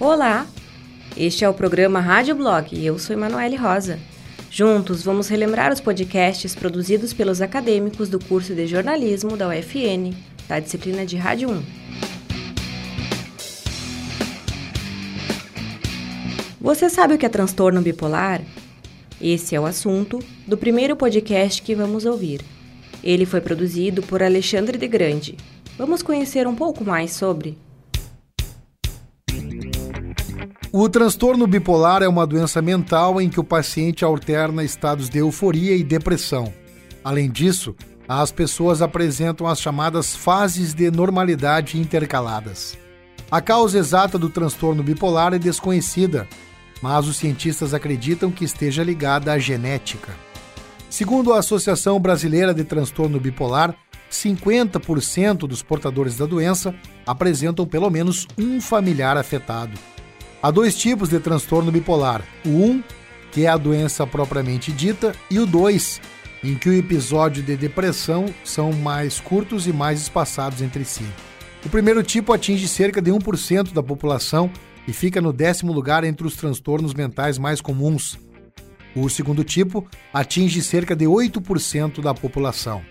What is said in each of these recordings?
Olá! Este é o programa Rádio Blog e eu sou Emanuele Rosa. Juntos vamos relembrar os podcasts produzidos pelos acadêmicos do curso de jornalismo da UFN, da disciplina de Rádio 1. Você sabe o que é transtorno bipolar? Esse é o assunto do primeiro podcast que vamos ouvir. Ele foi produzido por Alexandre de Grande. Vamos conhecer um pouco mais sobre. O transtorno bipolar é uma doença mental em que o paciente alterna estados de euforia e depressão. Além disso, as pessoas apresentam as chamadas fases de normalidade intercaladas. A causa exata do transtorno bipolar é desconhecida, mas os cientistas acreditam que esteja ligada à genética. Segundo a Associação Brasileira de Transtorno Bipolar, 50% dos portadores da doença apresentam pelo menos um familiar afetado. Há dois tipos de transtorno bipolar: o 1, que é a doença propriamente dita, e o 2, em que o episódio de depressão são mais curtos e mais espaçados entre si. O primeiro tipo atinge cerca de 1% da população e fica no décimo lugar entre os transtornos mentais mais comuns. O segundo tipo atinge cerca de 8% da população.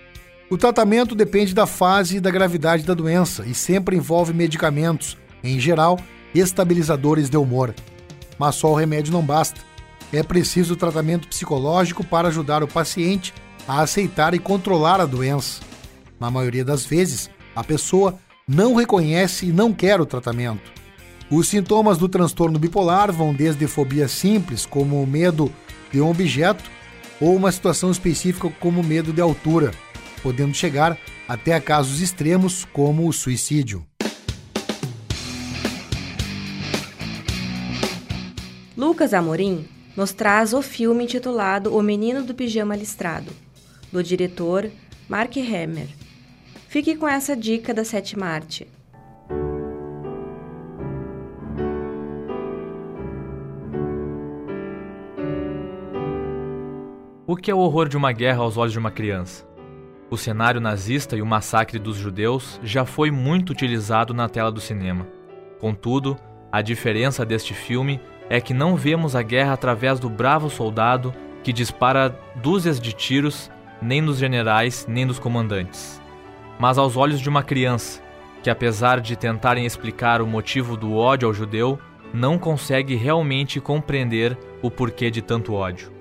O tratamento depende da fase e da gravidade da doença e sempre envolve medicamentos, em geral, estabilizadores de humor. Mas só o remédio não basta. É preciso tratamento psicológico para ajudar o paciente a aceitar e controlar a doença. Na maioria das vezes, a pessoa não reconhece e não quer o tratamento. Os sintomas do transtorno bipolar vão desde fobia simples, como o medo de um objeto, ou uma situação específica, como o medo de altura, podendo chegar até a casos extremos, como o suicídio. Lucas Amorim nos traz o filme intitulado O Menino do Pijama Listrado, do diretor Mark Hammer. Fique com essa dica da sétima arte. O que é o horror de uma guerra aos olhos de uma criança? O cenário nazista e o massacre dos judeus já foi muito utilizado na tela do cinema. Contudo, a diferença deste filme é que não vemos a guerra através do bravo soldado que dispara dúzias de tiros, nem dos generais, nem dos comandantes, mas aos olhos de uma criança, que apesar de tentarem explicar o motivo do ódio ao judeu, não consegue realmente compreender o porquê de tanto ódio.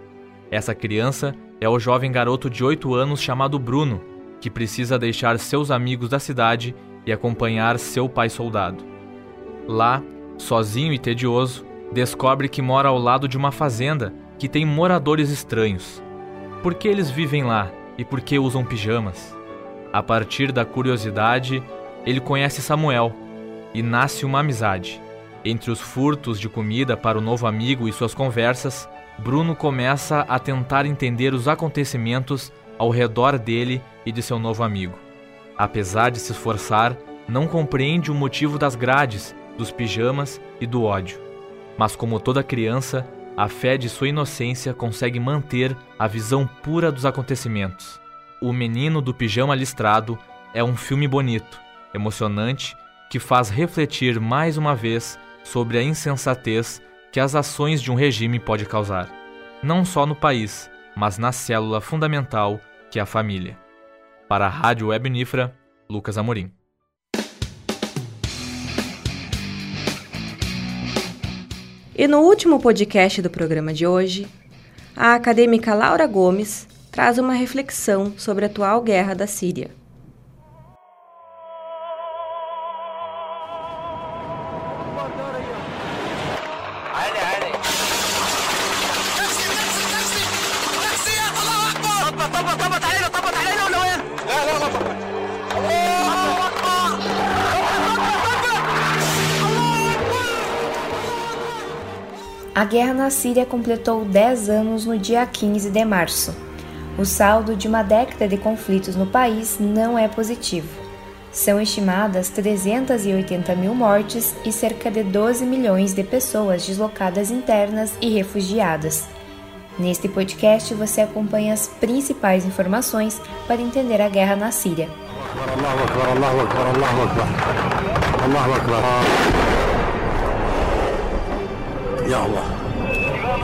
Essa criança é o jovem garoto de 8 anos chamado Bruno, que precisa deixar seus amigos da cidade e acompanhar seu pai soldado. Lá, sozinho e tedioso, descobre que mora ao lado de uma fazenda que tem moradores estranhos. Por que eles vivem lá e por que usam pijamas? A partir da curiosidade, ele conhece Samuel e nasce uma amizade. Entre os furtos de comida para o novo amigo e suas conversas, Bruno começa a tentar entender os acontecimentos ao redor dele e de seu novo amigo. Apesar de se esforçar, não compreende o motivo das grades, dos pijamas e do ódio. Mas, como toda criança, a fé de sua inocência consegue manter a visão pura dos acontecimentos. O Menino do Pijama Listrado é um filme bonito, emocionante, que faz refletir mais uma vez sobre a insensatez que as ações de um regime pode causar, não só no país, mas na célula fundamental que é a família. Para a Rádio Web Nifra, Lucas Amorim. E no último podcast do programa de hoje, a acadêmica Laura Gomes traz uma reflexão sobre a atual guerra da Síria. A guerra na Síria completou 10 anos no dia 15 de março. O saldo de uma década de conflitos no país não é positivo. São estimadas 380 mil mortes e cerca de 12 milhões de pessoas deslocadas internas e refugiadas. Neste podcast você acompanha as principais informações para entender a guerra na Síria. يا الله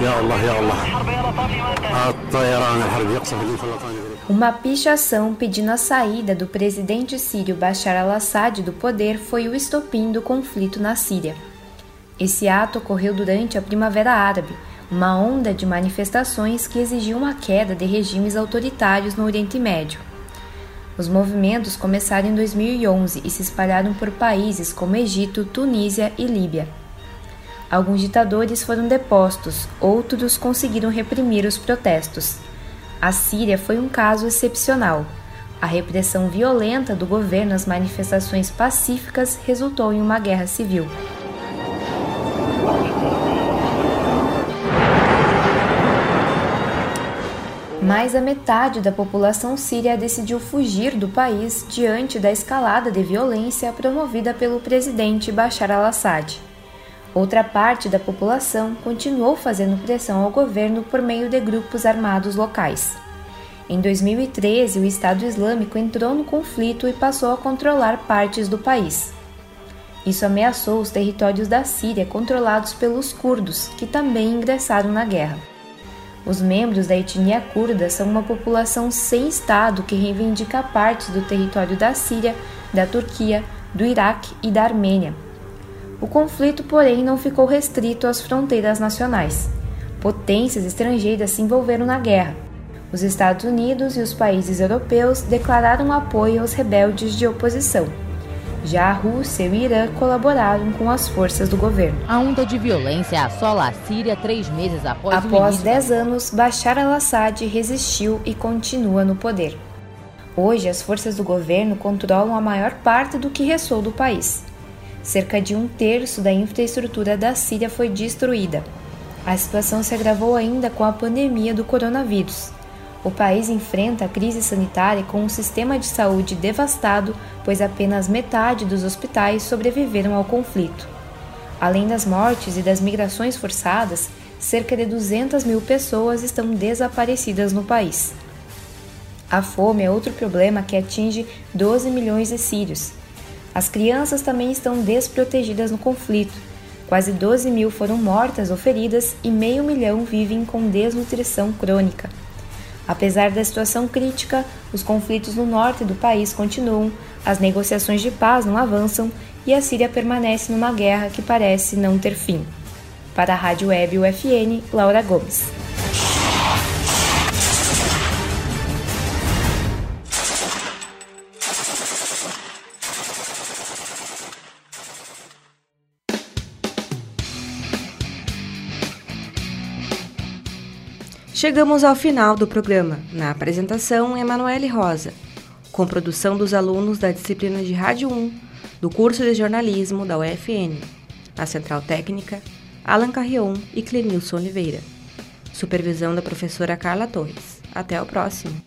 يا الله يا الله الطيران الحرب يقصف Uma pichação pedindo a saída do presidente sírio Bashar al-Assad do poder foi o estopim do conflito na Síria. Esse ato ocorreu durante a Primavera Árabe, uma onda de manifestações que exigiu uma queda de regimes autoritários no Oriente Médio. Os movimentos começaram em 2011 e se espalharam por países como Egito, Tunísia e Líbia. Alguns ditadores foram depostos, outros conseguiram reprimir os protestos. A Síria foi um caso excepcional. A repressão violenta do governo às manifestações pacíficas resultou em uma guerra civil. Mais da metade da população síria decidiu fugir do país diante da escalada de violência promovida pelo presidente Bashar al-Assad. Outra parte da população continuou fazendo pressão ao governo por meio de grupos armados locais. Em 2013, o Estado Islâmico entrou no conflito e passou a controlar partes do país. Isso ameaçou os territórios da Síria controlados pelos curdos, que também ingressaram na guerra. Os membros da etnia curda são uma população sem Estado que reivindica partes do território da Síria, da Turquia, do Iraque e da Armênia, o conflito, porém, não ficou restrito às fronteiras nacionais. Potências estrangeiras se envolveram na guerra. Os Estados Unidos e os países europeus declararam apoio aos rebeldes de oposição. Já a Rússia e o Irã colaboraram com as forças do governo. A onda de violência assola a Síria três meses após Após dez anos, Bashar al-Assad resistiu e continua no poder. Hoje, as forças do governo controlam a maior parte do que restou do país. Cerca de um terço da infraestrutura da Síria foi destruída. A situação se agravou ainda com a pandemia do coronavírus. O país enfrenta a crise sanitária com um sistema de saúde devastado, pois apenas metade dos hospitais sobreviveram ao conflito. Além das mortes e das migrações forçadas, cerca de 200 mil pessoas estão desaparecidas no país. A fome é outro problema que atinge 12 milhões de sírios, as crianças também estão desprotegidas no conflito. Quase 12 mil foram mortas ou feridas e meio milhão vivem com desnutrição crônica. Apesar da situação crítica, os conflitos no norte do país continuam, as negociações de paz não avançam e a Síria permanece numa guerra que parece não ter fim. Para a Rádio Web UFN, Laura Gomes. Chegamos ao final do programa. Na apresentação, Emanuele Rosa, com produção dos alunos da disciplina de Rádio 1 do curso de jornalismo da UFN. Na Central Técnica, Alan Carrion e Clenilson Oliveira. Supervisão da professora Carla Torres. Até o próximo.